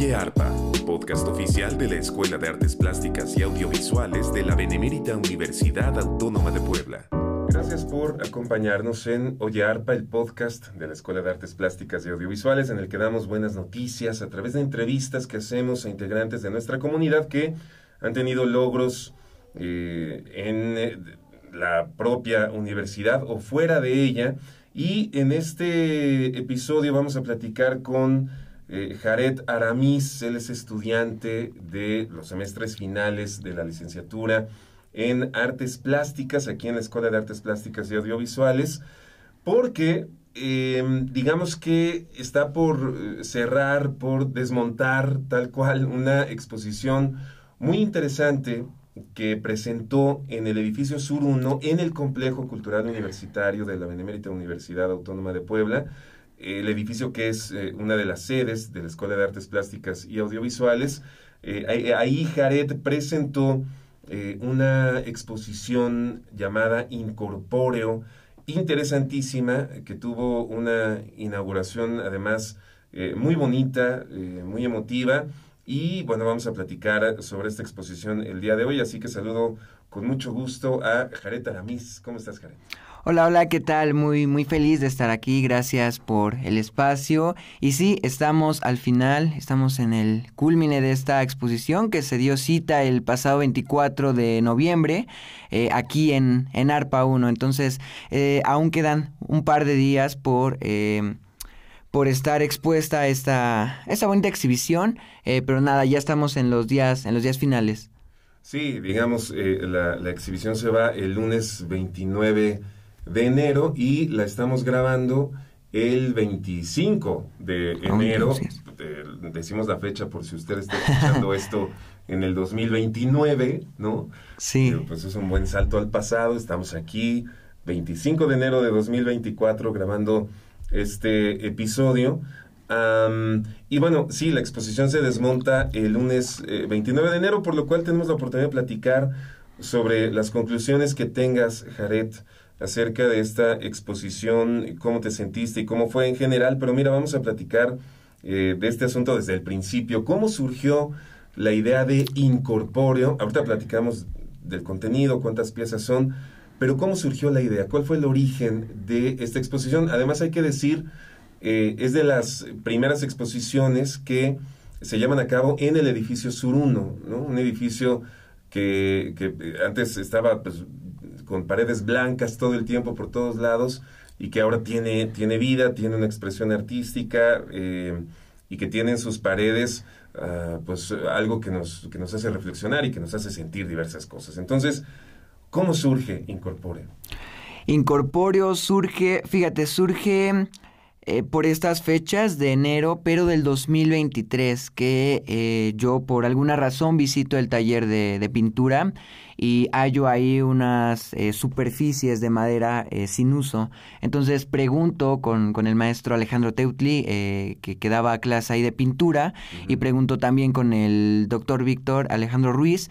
Oye Arpa, podcast oficial de la Escuela de Artes Plásticas y Audiovisuales de la Benemérita Universidad Autónoma de Puebla. Gracias por acompañarnos en Oye Arpa, el podcast de la Escuela de Artes Plásticas y Audiovisuales, en el que damos buenas noticias a través de entrevistas que hacemos a integrantes de nuestra comunidad que han tenido logros eh, en eh, la propia universidad o fuera de ella. Y en este episodio vamos a platicar con eh, Jared Aramis, él es estudiante de los semestres finales de la licenciatura en artes plásticas, aquí en la Escuela de Artes Plásticas y Audiovisuales, porque em, digamos que está por eh, cerrar, por desmontar tal cual una exposición muy interesante que presentó en el edificio Sur 1 en el Complejo Cultural Universitario de la Benemérita Universidad Autónoma de Puebla, el edificio que es eh, una de las sedes de la Escuela de Artes Plásticas y Audiovisuales. Eh, ahí Jared presentó eh, una exposición llamada Incorpóreo, interesantísima, que tuvo una inauguración además muy bonita, muy emotiva. Y bueno, vamos a platicar sobre esta exposición el día de hoy, así que saludo con mucho gusto a Jared Aramis. ¿Cómo estás, Jared? Hola, hola, ¿qué tal? Muy, muy feliz de estar aquí, gracias por el espacio. Y sí, estamos al final, estamos en el culmine de esta exposición que se dio cita el pasado 24 de noviembre eh, aquí en, en ARPA 1. Entonces, eh, aún quedan un par de días por... Eh, por estar expuesta a esta, esta bonita exhibición, eh, pero nada, ya estamos en los días, en los días finales. Sí, digamos, eh, la, la, exhibición se va el lunes 29 de enero y la estamos grabando el 25 de enero. decimos la fecha por si usted está escuchando esto en el 2029, ¿no? Sí. pues es un buen salto al pasado. Estamos aquí, 25 de enero de 2024, grabando este episodio. y bueno, sí, la exposición se desmonta el lunes 29 eh, de enero, por lo cual tenemos la oportunidad de platicar sobre las conclusiones que tengas, Jared, acerca de esta exposición, cómo te sentiste y cómo fue en general. Pero mira, vamos a platicar eh, de este asunto desde el principio. ¿Cómo surgió la idea de incorpóreo? Ahorita platicamos del contenido, cuántas piezas son, pero ¿cómo surgió la idea? ¿Cuál fue el origen de esta exposición? Además hay que decir, eh, es de las primeras exposiciones que se llevan a cabo en el edificio Sur 1, ¿no? Un edificio que, antes estaba pues, con paredes blancas todo el tiempo por todos lados y que ahora tiene, tiene vida, tiene una expresión artística eh, y que tiene en sus paredes ah, pues algo que nos, que nos hace reflexionar y que nos hace sentir diversas cosas. Entonces, ¿Cómo surge Incorpóreo? Incorpóreo surge, fíjate, surge eh, por estas fechas de enero, pero del 2023, que eh, yo por alguna razón visito el taller de pintura y hallo ahí unas eh, superficies de madera eh, sin uso. Entonces pregunto con, con el maestro Alejandro Teutli, eh, que, que, daba clase ahí de pintura, y pregunto también con el doctor Víctor Alejandro Ruiz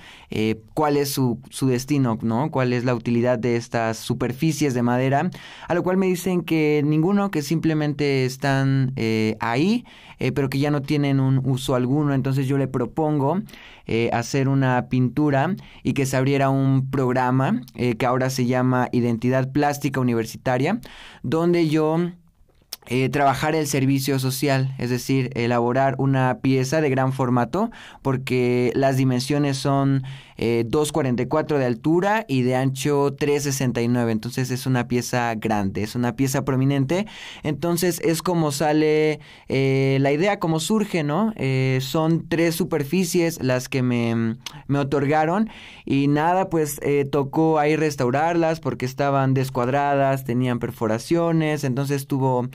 cuál es su, su destino, ¿no? ¿Cuál es la utilidad de estas superficies de madera? A lo cual me dicen que ninguno, que simplemente están ahí, pero que ya no tienen un uso alguno. Entonces yo le propongo hacer una pintura y que se abriera un programa eh, que ahora se llama Identidad Plástica Universitaria, donde yo eh, el servicio social, es decir, elaborar una pieza de gran formato, porque las dimensiones son 2,44 de altura y de ancho 3,69. Entonces es una pieza grande, es una pieza prominente. Entonces es como sale eh, la idea, como surge, ¿no? Eh, son tres superficies las que me, me otorgaron y nada, pues eh, tocó ahí restaurarlas porque estaban descuadradas, tenían perforaciones, entonces tuvo...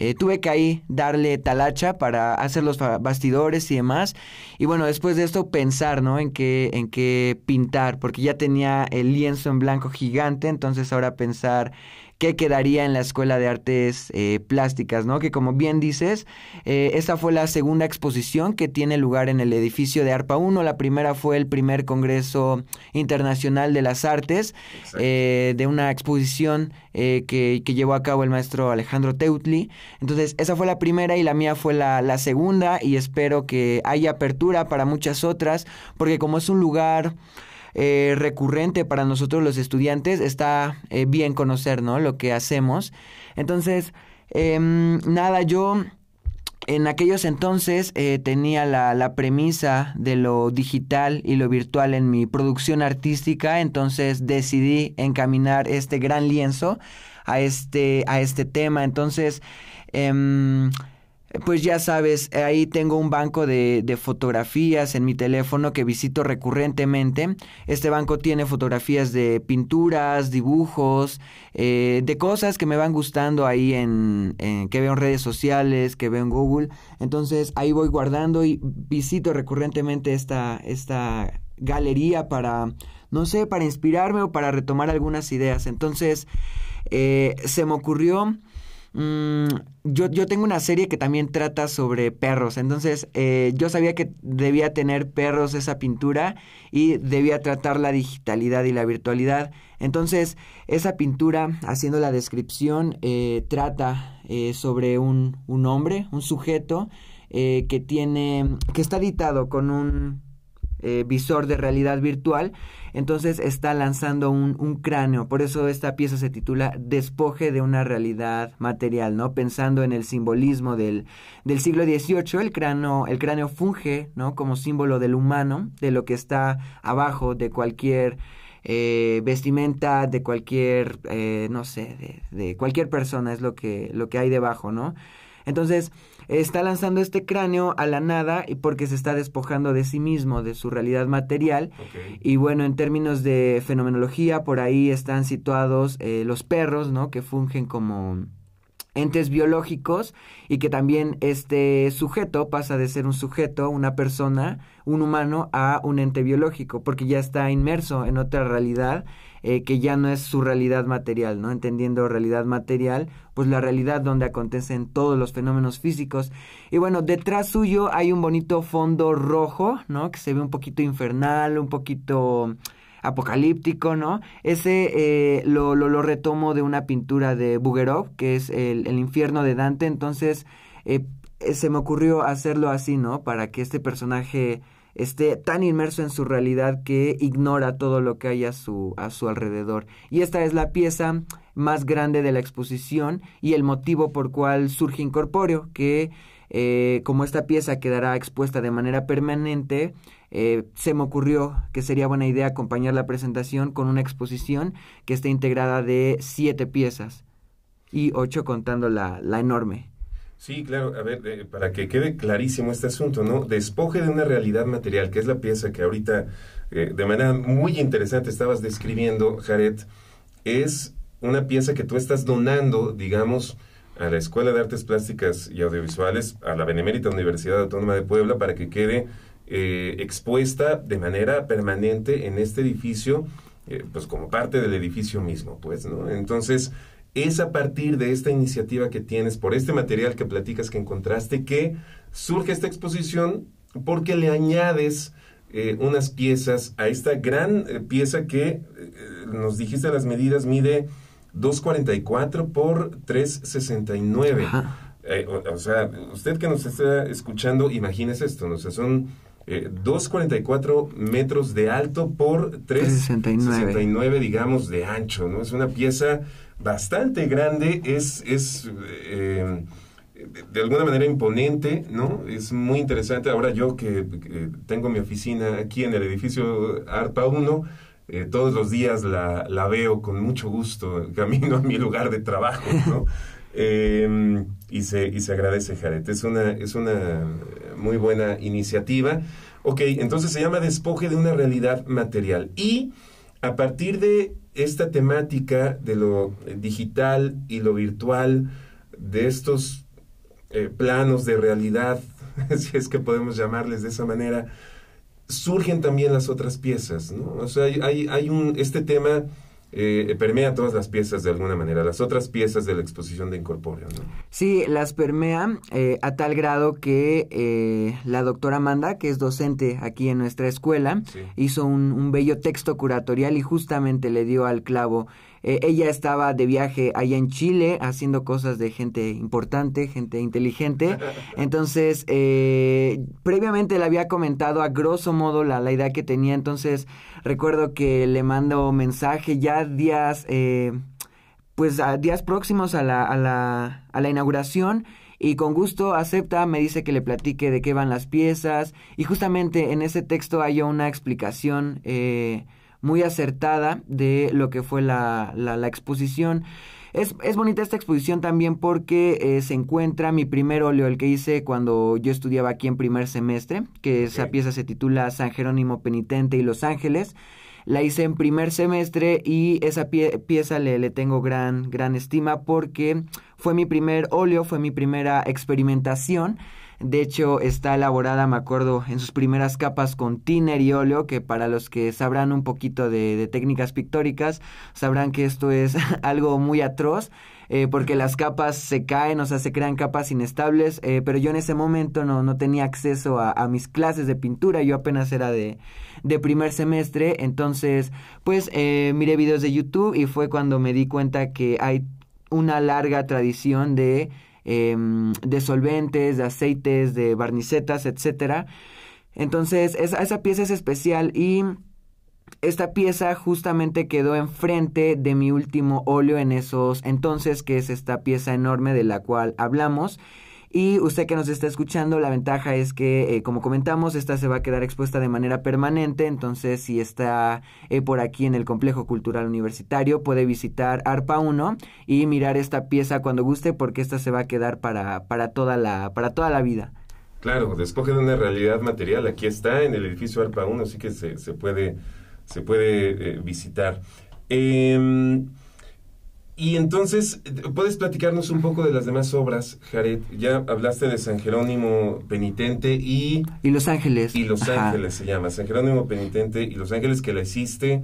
Eh, tuve que ahí darle talacha para hacer los bastidores y demás. Y bueno, después de esto pensar, ¿no? En qué, en qué pintar, porque ya tenía el lienzo en blanco gigante, entonces ahora pensar qué quedaría en la Escuela de Artes eh, Plásticas, ¿no? Que como bien dices, eh, esta fue la segunda exposición que tiene lugar en el edificio de ARPA 1. La primera fue el primer Congreso Internacional de las Artes, eh, de una exposición que, que, llevó a cabo el maestro Alejandro Teutli. Entonces, esa fue la primera y la mía fue la, la segunda y espero que haya apertura para muchas otras, porque como es un lugar... Eh, recurrente para nosotros los estudiantes, está eh, bien conocer, ¿no? Lo que hacemos. Entonces, em, nada, yo en aquellos entonces eh, tenía la, la, premisa de lo digital y lo virtual en mi producción artística, entonces decidí encaminar este gran lienzo a este, a este tema. Entonces, em, pues ya sabes, ahí tengo un banco de, de, fotografías en mi teléfono que visito recurrentemente. Este banco tiene fotografías de pinturas, dibujos, eh, de cosas que me van gustando ahí en, que veo en redes sociales, que veo en Google. Entonces ahí voy guardando y visito recurrentemente esta, esta galería para, no sé, para inspirarme o para retomar algunas ideas. Entonces eh, se me ocurrió Mm, yo, yo, tengo una serie que también trata sobre perros, entonces eh, yo sabía que debía tener perros esa pintura y debía tratar la digitalidad y la virtualidad. Entonces esa pintura, haciendo la descripción, eh, trata eh, sobre un, un, hombre, un sujeto que tiene, que está editado con un visor de realidad virtual entonces está lanzando un, un, cráneo. Por eso esta pieza se titula Despoje de una realidad material, ¿no? Pensando en el simbolismo del, del siglo XVIII, el cráneo, el cráneo funge, ¿no? Como símbolo del humano, de lo que está abajo de cualquier eh, vestimenta, de cualquier, eh, no sé, de, de cualquier persona, es lo que, lo que hay debajo, ¿no? Entonces, está lanzando este cráneo a la nada y porque se está despojando de sí mismo, de su realidad material. Y bueno, en términos de fenomenología, por ahí están situados eh, los perros, ¿no? Que fungen como entes biológicos y que también este sujeto pasa de ser un sujeto, una persona, un humano, a un ente biológico, porque ya está inmerso en otra realidad eh, que ya no es su realidad material, ¿no? Entendiendo realidad material, pues la realidad donde acontecen todos los fenómenos físicos. Y bueno, detrás suyo hay un bonito fondo rojo, ¿no? Que se ve un poquito infernal, un poquito apocalíptico, ¿no? Ese eh, lo, lo, retomo de una pintura de Bugerov, que es el, el infierno de Dante, entonces eh, se me ocurrió hacerlo así, ¿no? Para que este personaje esté tan inmerso en su realidad que ignora todo lo que hay a su, a su alrededor. Y esta es la pieza más grande de la exposición y el motivo por cual surge Incorpóreo, que eh, como esta pieza quedará expuesta de manera permanente, eh, se me ocurrió que sería buena idea acompañar la presentación con una exposición que esté integrada de siete piezas y ocho contando la, enorme. Sí, claro, a ver, eh, para que quede clarísimo este asunto, ¿no? Despoje de una realidad material, que es la pieza que ahorita de manera muy interesante estabas describiendo, Jared, es una pieza que tú estás donando, digamos, a la Escuela de Artes Plásticas y Audiovisuales, a la Benemérita Universidad Autónoma de Puebla, para que quede eh, expuesta de manera permanente en este edificio, pues como parte del edificio mismo, pues, ¿no? Entonces, es a partir de esta iniciativa que tienes, por este material que platicas que encontraste, que surge esta exposición porque le añades eh, unas piezas a esta gran eh, pieza que eh, nos dijiste las medidas, mide 244 por 369. O, o, sea, usted que nos está escuchando, imagínese esto, ¿no? o sea, son 2,44 metros de alto por 3,69, digamos, de ancho, ¿no? Es una pieza bastante grande, es, es eh, de alguna manera imponente, ¿no? Es muy interesante. Ahora yo que, tengo mi oficina aquí en el edificio ARPA 1, eh, todos los días la, la, veo con mucho gusto, camino a mi lugar de trabajo, ¿no? Em, y, se, y se agradece, Jared. Es una, es una muy buena iniciativa. Ok, entonces se llama Despoje de una realidad material. Y a partir de esta temática de lo digital y lo virtual, de estos eh, planos de realidad, si es que podemos llamarles de esa manera, surgen también las otras piezas, ¿no? O sea, hay, hay un, este tema eh, permea todas las piezas de alguna manera, las otras piezas de la exposición de Incorpóreo, ¿no? Sí, las permea eh, a tal grado que eh, la doctora Amanda, que es docente aquí en nuestra escuela, hizo un, un, bello texto curatorial y justamente le dio al clavo. Ella estaba de viaje allá en Chile haciendo cosas de gente importante, gente inteligente. Entonces, previamente le había comentado a grosso modo la, la idea que tenía. Entonces, recuerdo que le mando mensaje ya días, eh, pues a días próximos a la, a, la, a la inauguración y con gusto acepta, me dice que le platique de qué van las piezas y justamente en ese texto hay una explicación eh, muy acertada de lo que fue la, la, la exposición. Es, es, bonita esta exposición también porque eh, se encuentra mi primer óleo, el que hice cuando yo estudiaba aquí en primer semestre, que esa pieza se titula San Jerónimo Penitente y Los Ángeles. La hice en primer semestre y esa pieza le, le tengo gran, gran estima porque fue mi primer óleo, fue mi primera experimentación. De hecho, está elaborada, me acuerdo, en sus primeras capas con tiner y óleo, que para los que sabrán un poquito de, técnicas pictóricas, sabrán que esto es algo muy atroz. Eh, porque las capas se caen, o sea, se crean capas inestables, eh, pero yo en ese momento no, no tenía acceso a, a, mis clases de pintura, yo apenas era de, de primer semestre, entonces pues eh, miré videos de YouTube y fue cuando me di cuenta que hay una larga tradición de, eh, de solventes, de aceites, de barnicetas, etcétera. Entonces, esa, esa pieza es especial y esta pieza justamente quedó enfrente de mi último óleo en esos entonces, que es esta pieza enorme de la cual hablamos. Y usted que nos está escuchando, la ventaja es que, eh, como comentamos, esta se va a quedar expuesta de manera permanente. Entonces, si está eh, por aquí en el Complejo Cultural Universitario, puede visitar ARPA 1 y mirar esta pieza cuando guste, porque esta se va a quedar para, para, toda, la, para toda la vida. Claro, despoje de una realidad material. Aquí está en el edificio ARPA 1, así que se, se puede, se puede eh, visitar. Eh, y entonces, ¿puedes platicarnos un poco de las demás obras, Jared? Ya hablaste de San Jerónimo Penitente y... Y Los Ángeles. Y Los Ajá. Ángeles se llama. San Jerónimo Penitente y Los Ángeles que la hiciste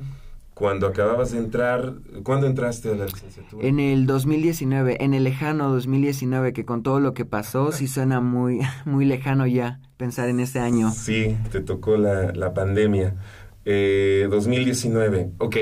cuando acababas de entrar. ¿Cuándo entraste a la licenciatura? En el 2019, en el lejano 2019, que con todo lo que pasó, sí suena muy, muy lejano ya pensar en ese año. Sí, te tocó la, la pandemia. Eh, 2019, ok.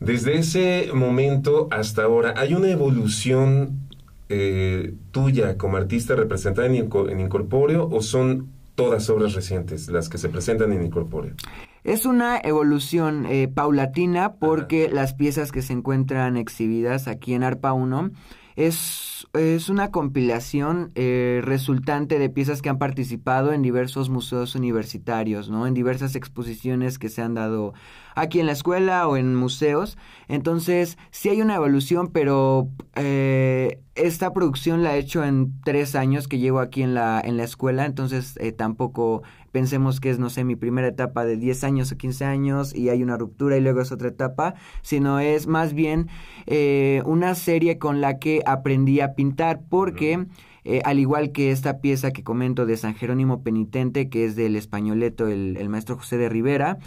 Desde ese momento hasta ahora, ¿hay una evolución eh, tuya como artista representada en, en, Incorpóreo o son todas obras recientes las que se presentan en Incorpóreo? Es una evolución eh, paulatina porque Ajá. las piezas que se encuentran exhibidas aquí en ARPA 1 es, es una compilación eh, resultante de piezas que han participado en diversos museos universitarios, ¿no? En diversas exposiciones que se han dado aquí en la escuela o en museos. Entonces, sí hay una evolución, pero eh, esta producción la he hecho en tres años que llevo aquí en la, en la escuela, entonces eh, tampoco pensemos que es, no sé, mi primera etapa de 10 años o 15 años y hay una ruptura y luego es otra etapa, sino es más bien eh, una serie con la que aprendí a pintar porque... Eh, al igual que esta pieza que comento de San Jerónimo Penitente, que es del españoleto, el, el maestro José de Rivera,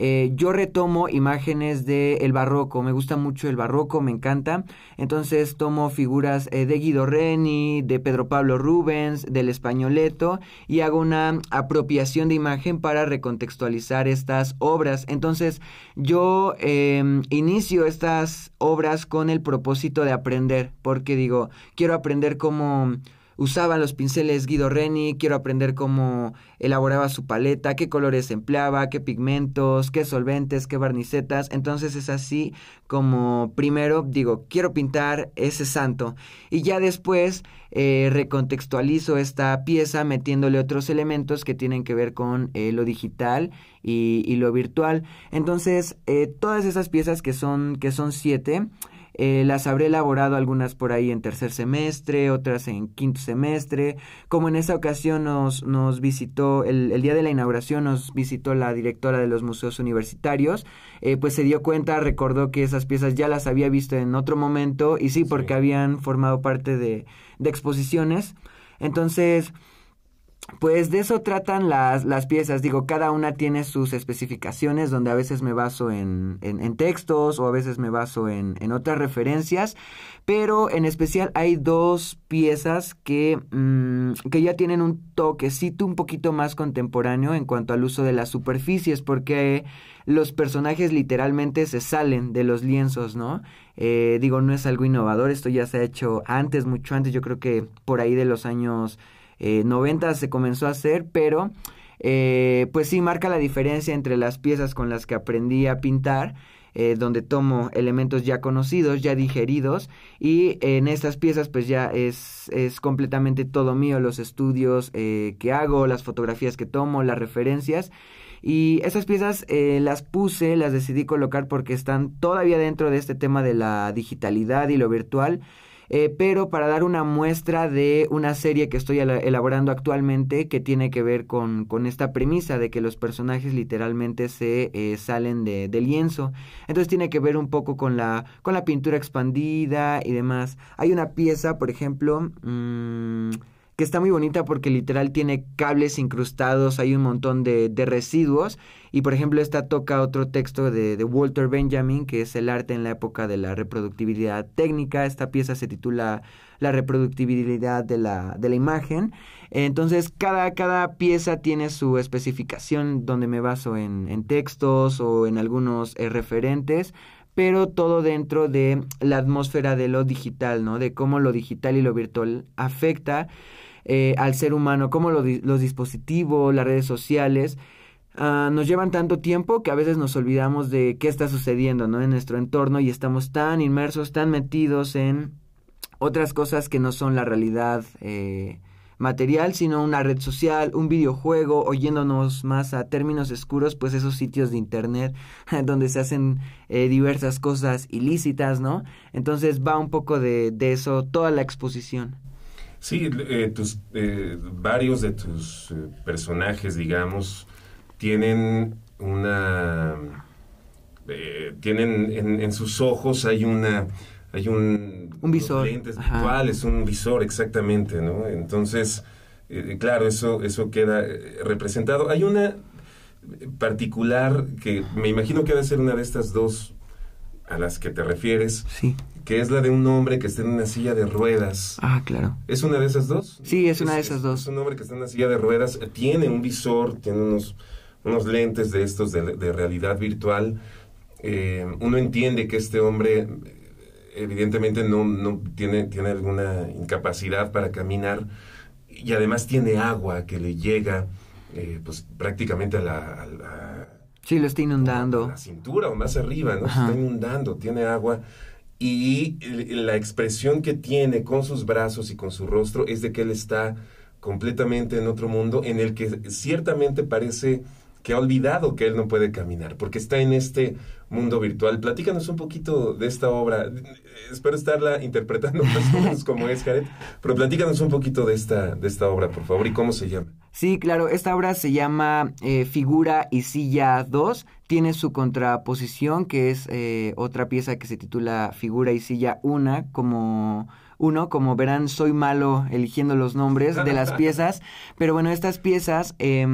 eh, yo retomo imágenes del el barroco, me gusta mucho el barroco, me encanta, entonces tomo figuras eh, de Guido Reni, de Pedro Pablo Rubens, del españoleto y hago una apropiación de imagen para recontextualizar estas obras. Entonces yo eh, inicio estas obras con el propósito de aprender, porque digo, quiero aprender cómo usaban los pinceles Guido Reni, quiero aprender cómo elaboraba su paleta, qué colores empleaba, qué pigmentos, qué solventes, qué barnicetas. Entonces es así como primero digo, quiero pintar ese santo y ya después eh, recontextualizo esta pieza metiéndole otros elementos que tienen que ver con eh, lo digital y, y, lo virtual. Entonces, eh, todas esas piezas que son, que son siete, eh, las habré elaborado algunas por ahí en tercer semestre, otras en quinto semestre. Como en esa ocasión nos, nos visitó, el, el, día de la inauguración nos visitó la directora de los museos universitarios, eh, pues se dio cuenta, recordó que esas piezas ya las había visto en otro momento y sí, porque sí. habían formado parte de, de exposiciones. Entonces, pues de eso tratan las, las piezas. Digo, cada una tiene sus especificaciones donde a veces me baso en, en, textos o a veces me baso en, en, otras referencias. Pero en especial hay dos piezas que, mm, que ya tienen un toquecito un poquito más contemporáneo en cuanto al uso de las superficies porque los personajes literalmente se salen de los lienzos, ¿no? Eh, digo, no es algo innovador, esto ya se ha hecho antes, mucho antes, yo creo que por ahí de los años eh, 90 se comenzó a hacer, pero eh, pues sí marca la diferencia entre las piezas con las que aprendí a pintar. Eh, donde tomo elementos ya conocidos, ya digeridos, y en estas piezas pues ya es, es completamente todo mío, los estudios eh, que hago, las fotografías que tomo, las referencias, y esas piezas eh, las puse, las decidí colocar porque están todavía dentro de este tema de la digitalidad y lo virtual. Eh, pero para dar una muestra de una serie que estoy elaborando actualmente que tiene que ver con, con esta premisa de que los personajes literalmente se eh, salen de, de, lienzo. Entonces tiene que ver un poco con la, con la pintura expandida y demás. Hay una pieza, por ejemplo... Mmm, que está muy bonita porque literal tiene cables incrustados, hay un montón de, de residuos. Y por ejemplo, esta toca otro texto de, de, Walter Benjamin, que es el arte en la época de la reproductibilidad técnica. Esta pieza se titula La reproductibilidad de la, de la imagen. Entonces, cada, cada pieza tiene su especificación donde me baso en, textos o en algunos eh, referentes pero todo dentro de la atmósfera de lo digital, ¿no? De cómo lo digital y lo virtual afecta eh, al ser humano, como los dispositivos, las redes sociales, uh, nos llevan tanto tiempo que a veces nos olvidamos de qué está sucediendo ¿no? en nuestro entorno y estamos tan inmersos, tan metidos en otras cosas que no son la realidad eh, material, sino una red social, un videojuego, oyéndonos más a términos oscuros, pues esos sitios de internet donde se hacen eh, diversas cosas ilícitas, ¿no? Entonces va un poco de, de eso toda la exposición. Sí, eh, tus, eh, varios de tus eh, personajes, digamos, tienen una... tienen en, en, sus ojos hay una... Hay un... Un visor. Lentes virtuales, un visor, exactamente, ¿no? Entonces, claro, eso, eso queda representado. Hay una particular que me imagino que debe ser una de estas dos a las que te refieres, sí. que es la de un hombre que está en una silla de ruedas. Ah, claro. ¿Es una de esas dos? Sí, es una de esas dos. Es un hombre que está en una silla de ruedas, tiene un visor, tiene unos, unos lentes de estos de, de realidad virtual. Eh, uno entiende que este hombre evidentemente no, no tiene, tiene alguna incapacidad para caminar y además tiene agua que le llega eh, pues prácticamente a la, a la Sí, lo está inundando. La cintura o más arriba, ¿no? Se está inundando, tiene agua. Y la expresión que tiene con sus brazos y con su rostro es de que él está completamente en otro mundo en el que ciertamente parece que ha olvidado que él no puede caminar, porque está en este mundo virtual. Platícanos un poquito de esta obra. Espero estarla interpretando más o menos como es, Jared, pero platícanos un poquito de esta, de esta obra, por favor, y cómo se llama. Sí, claro, esta obra se llama eh, Figura y Silla 2. Tiene su contraposición, que es eh, otra pieza que se titula Figura y Silla 1, como uno, como verán, soy malo eligiendo los nombres de las piezas, pero bueno, estas piezas, eh,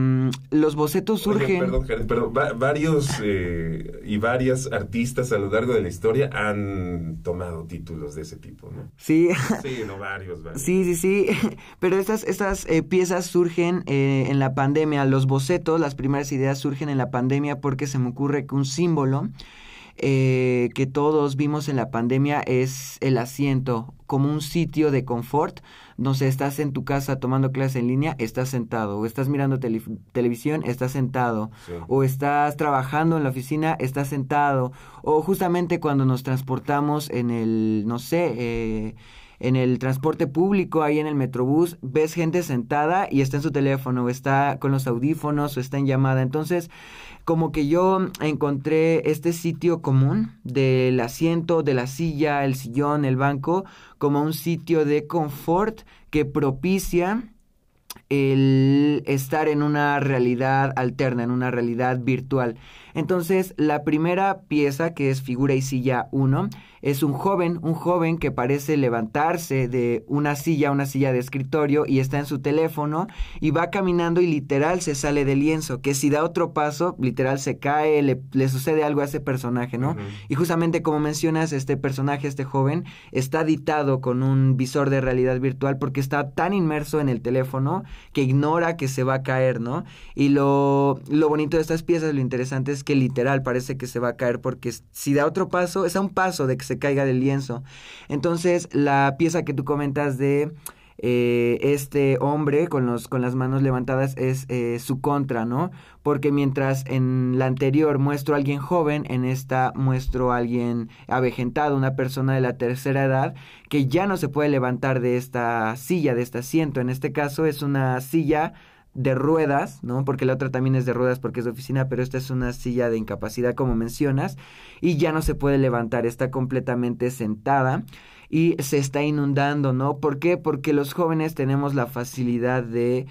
los bocetos surgen... perdón, pero varios eh, y varias artistas a lo largo de la historia han tomado títulos de ese tipo, ¿no? Sí. Sí, no, varios, varios. Sí, sí, sí, pero estas, estas eh, piezas surgen eh, en la pandemia, los bocetos, las primeras ideas surgen en la pandemia porque se me ocurre que un símbolo eh, que todos vimos en la pandemia es el asiento como un sitio de confort. No sé, estás en tu casa tomando clases en línea, estás sentado. O estás mirando televisión, estás sentado. O estás trabajando en la oficina, estás sentado. O justamente cuando nos transportamos en el, no sé, eh, en el transporte público, ahí en el metrobús, ves gente sentada y está en su teléfono, o está con los audífonos, o está en llamada. Entonces, como que yo encontré este sitio común del asiento, de la silla, el sillón, el banco, como un sitio de confort que propicia el estar en una realidad alterna, en una realidad virtual. Entonces, la primera pieza, que es figura y silla 1, es un joven, un joven que parece levantarse de una silla, una silla de escritorio, y está en su teléfono, y va caminando y literal se sale del lienzo, que si da otro paso, literal se cae, le, sucede algo a ese personaje, ¿no? Y justamente como mencionas, este personaje, este joven, está editado con un visor de realidad virtual porque está tan inmerso en el teléfono que ignora que se va a caer, ¿no? Y lo, lo bonito de estas piezas, lo interesante es que literal parece que se va a caer porque si da otro paso, es a un paso de que se caiga del lienzo. Entonces, la pieza que tú comentas de eh, este hombre con, los, con las manos levantadas es eh, su contra, ¿no? Porque mientras en la anterior muestro a alguien joven, en esta muestro a alguien avejentado, una persona de la tercera edad, que ya no se puede levantar de esta silla, de este asiento. En este caso es una silla de ruedas, ¿no? Porque la otra también es de ruedas porque es de oficina, pero esta es una silla de incapacidad como mencionas y ya no se puede levantar, está completamente sentada y se está inundando, ¿no? ¿Por qué? Porque los jóvenes tenemos la facilidad de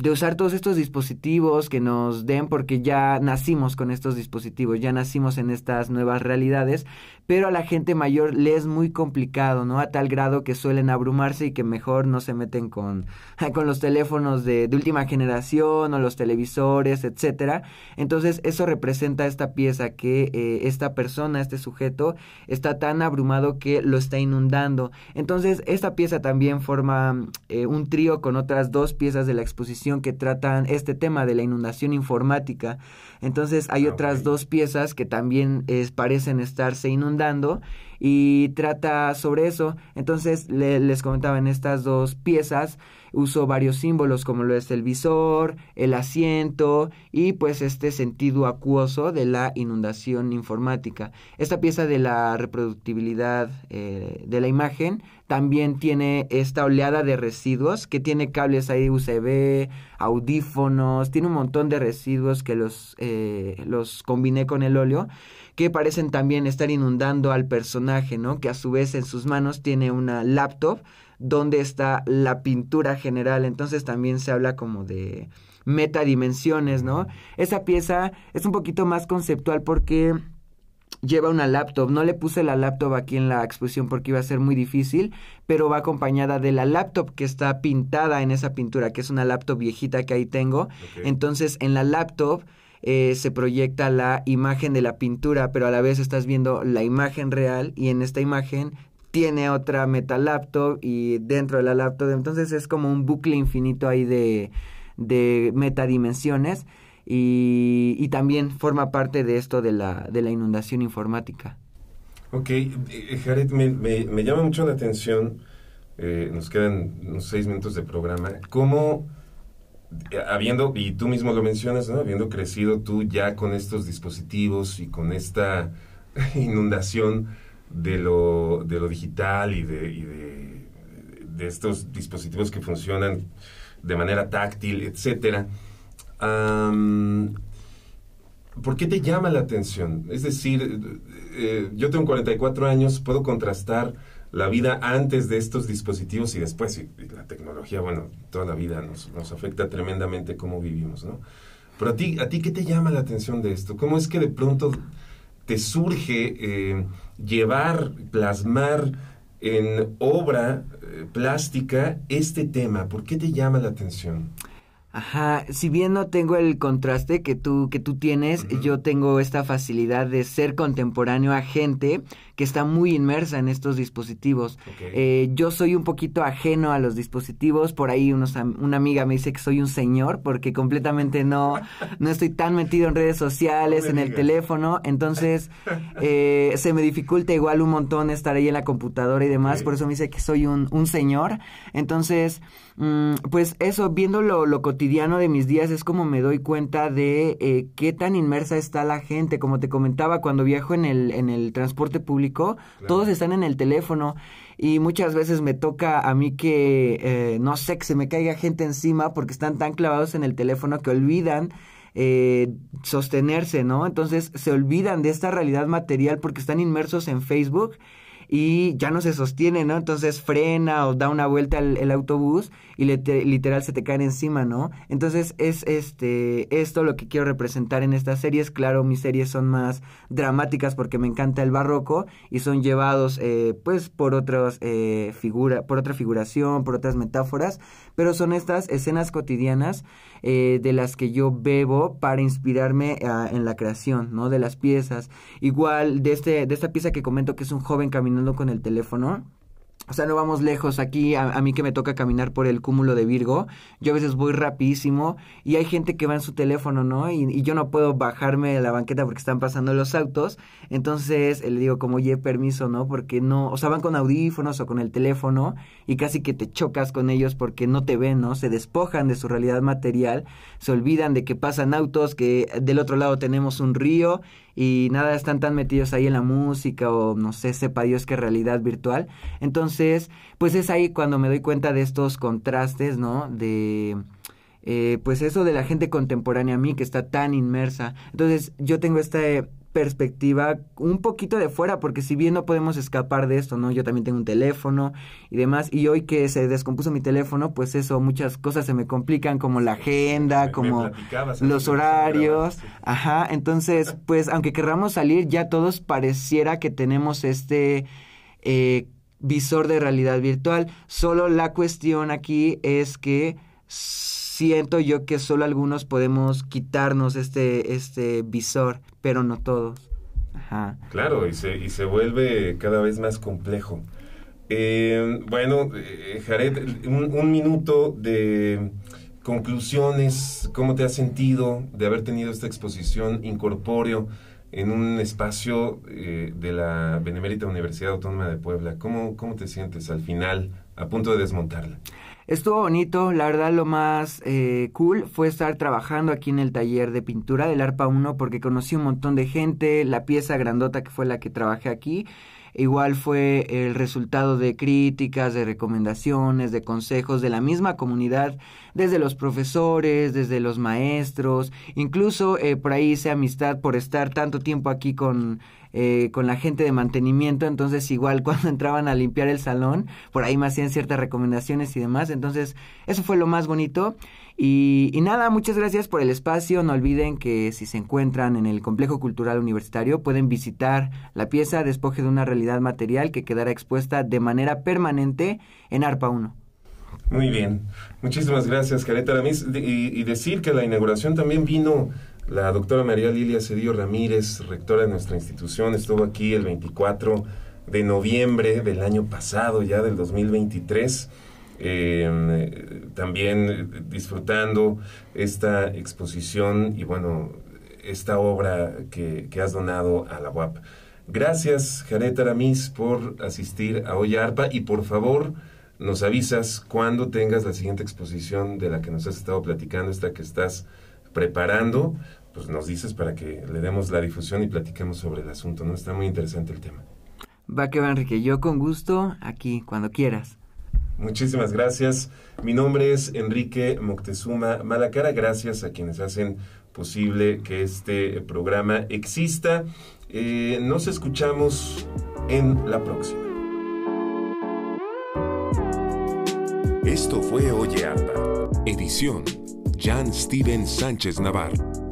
de usar todos estos dispositivos que nos den porque ya nacimos con estos dispositivos, ya nacimos en estas nuevas realidades, pero a la gente mayor le es muy complicado, ¿no? A tal grado que suelen abrumarse y que mejor no se meten con, con los teléfonos de, de última generación o los televisores, etcétera. Entonces eso representa esta pieza que eh, esta persona, este sujeto, está tan abrumado que lo está inundando. Entonces esta pieza también forma eh, un trío con otras dos piezas de la exposición que tratan este tema de la inundación informática. Entonces hay ah, otras dos piezas que también parecen estarse inundando y trata sobre eso. Entonces les comentaba en estas dos piezas uso varios símbolos como lo es el visor, el asiento y pues este sentido acuoso de la inundación informática. Esta pieza de la reproductibilidad eh, de la imagen también tiene esta oleada de residuos que tiene cables ahí USB, audífonos, tiene un montón de residuos que los, eh, los combiné con el óleo que parecen también estar inundando al personaje, ¿no? Que a su vez en sus manos tiene una laptop donde está la pintura general. Entonces también se habla como de metadimensiones, ¿no? Esa pieza es un poquito más conceptual porque lleva una laptop. No le puse la laptop aquí en la exposición porque iba a ser muy difícil, pero va acompañada de la laptop que está pintada en esa pintura, que es una laptop viejita que ahí tengo. Entonces, en la laptop eh, se proyecta la imagen de la pintura, pero a la vez estás viendo la imagen real y en esta imagen tiene otra meta laptop y dentro de la laptop, entonces es como un bucle infinito ahí de, de metadimensiones y, y también forma parte de esto de la, de la inundación informática. Ok, eh, Jared, me, me, llama mucho la atención, eh, nos quedan unos seis minutos de programa, cómo, eh, habiendo, y tú mismo lo mencionas, ¿no? habiendo crecido tú ya con estos dispositivos y con esta inundación, de lo, de lo digital y, de, y de, de, estos dispositivos que funcionan de manera táctil, etcétera. ¿Por qué te llama la atención? Es decir, eh, yo tengo 44 años, puedo contrastar la vida antes de estos dispositivos y después, y, la tecnología, bueno, toda la vida nos, nos afecta tremendamente cómo vivimos, ¿no? Pero a ti, ¿a ti qué te llama la atención de esto? ¿Cómo es que de pronto te surge eh, llevar, plasmar en obra eh, plástica este tema? ¿Por qué te llama la atención? Ajá, si bien no tengo el contraste que tú, que tú tienes, yo tengo esta facilidad de ser contemporáneo a gente que está muy inmersa en estos dispositivos. Eh, yo soy un poquito ajeno a los dispositivos, por ahí unos, una amiga me dice que soy un señor porque completamente no, no estoy tan metido en redes sociales, en el teléfono, entonces eh, se me dificulta igual un montón estar ahí en la computadora y demás, por eso me dice que soy un, un señor, entonces... Mm, pues eso, viendo lo, cotidiano de mis días, es como me doy cuenta de eh, qué tan inmersa está la gente. Como te comentaba, cuando viajo en el, en el transporte público, todos están en el teléfono y muchas veces me toca a mí que, eh, no sé, que se me caiga gente encima porque están tan clavados en el teléfono que olvidan eh, sostenerse, ¿no? Entonces se olvidan de esta realidad material porque están inmersos en Facebook y ya no se sostiene, ¿no? Entonces frena o da una vuelta el, autobús y literal se te caen encima, ¿no? Entonces es este esto lo que quiero representar en estas series. Claro, mis series son más dramáticas porque me encanta el barroco y son llevados eh, pues por otras eh, figura, por otra figuración, por otras metáforas, pero son estas escenas cotidianas eh, de las que yo bebo para inspirarme ah, en la creación, ¿no? De las piezas. Igual de este de esta pieza que comento que es un joven caminando con el teléfono o sea, no vamos lejos aquí, a, mí que me toca caminar por el cúmulo de Virgo, yo a veces voy rapidísimo y hay gente que va en su teléfono, ¿no? Y, yo no puedo bajarme de la banqueta porque están pasando los autos, entonces le digo como, oye, permiso, ¿no? Porque no, o sea, van con audífonos o con el teléfono y casi que te chocas con ellos porque no te ven, ¿no? Se despojan de su realidad material, se olvidan de que pasan autos, que del otro lado tenemos un río y nada, están tan metidos ahí en la música o no sé, sepa Dios qué realidad virtual. Entonces, pues es ahí cuando me doy cuenta de estos contrastes, ¿no? De... Eh, pues eso de la gente contemporánea a mí que está tan inmersa. Entonces yo tengo este perspectiva un poquito de fuera, porque si bien no podemos escapar de esto, ¿no? Yo también tengo un teléfono y demás, y hoy que se descompuso mi teléfono, pues eso, muchas cosas se me complican, como la agenda, como los horarios, ajá, entonces, pues aunque querramos salir, ya todos pareciera que tenemos este... Eh, visor de realidad virtual. Solo la cuestión aquí es que siento yo que solo algunos podemos quitarnos este, este visor, pero no todos. Ajá. Claro, y se, y se vuelve cada vez más complejo. Eh, bueno, eh, Jared, un, minuto de conclusiones, ¿cómo te has sentido de haber tenido esta exposición incorpóreo en un espacio eh, de la Benemérita Universidad Autónoma de Puebla? ¿Cómo, ¿Cómo te sientes al final, a punto de desmontarla? Estuvo bonito, la verdad lo más eh, cool fue estar trabajando aquí en el taller de pintura del ARPA 1 porque conocí un montón de gente, la pieza grandota que fue la que trabajé aquí, igual fue el resultado de críticas, de recomendaciones, de consejos de la misma comunidad, desde los profesores, desde los maestros, incluso eh, por ahí hice amistad por estar tanto tiempo aquí con eh, con la gente de mantenimiento, entonces igual cuando entraban a limpiar el salón, por ahí me hacían ciertas recomendaciones y demás, entonces eso fue lo más bonito. Y, nada, muchas gracias por el espacio. No olviden que si se encuentran en el Complejo Cultural Universitario pueden visitar la pieza Despoje de una realidad material que quedará expuesta de manera permanente en ARPA 1. Muy bien, muchísimas gracias, Careta Aramis. Y, y decir que la inauguración también vino la doctora María Lilia Cedillo Ramírez, rectora de nuestra institución, estuvo aquí el 24 de noviembre del año pasado, ya del 2023. Eh, también disfrutando esta exposición y bueno, esta obra que, has donado a la UAP. Gracias, Janet Aramis, por asistir a Hoy Arpa y por favor nos avisas cuando tengas la siguiente exposición de la que nos has estado platicando, esta que estás preparando, pues nos dices para que le demos la difusión y platiquemos sobre el asunto, ¿no? Está muy interesante el tema. Va que va, Enrique. Yo con gusto, aquí, cuando quieras. Muchísimas gracias. Mi nombre es Enrique Moctezuma Malacara. Gracias a quienes hacen posible que este programa exista. Eh, nos escuchamos en la próxima. Esto fue Oye Arpa, edición Jan Steven Sánchez Navarro.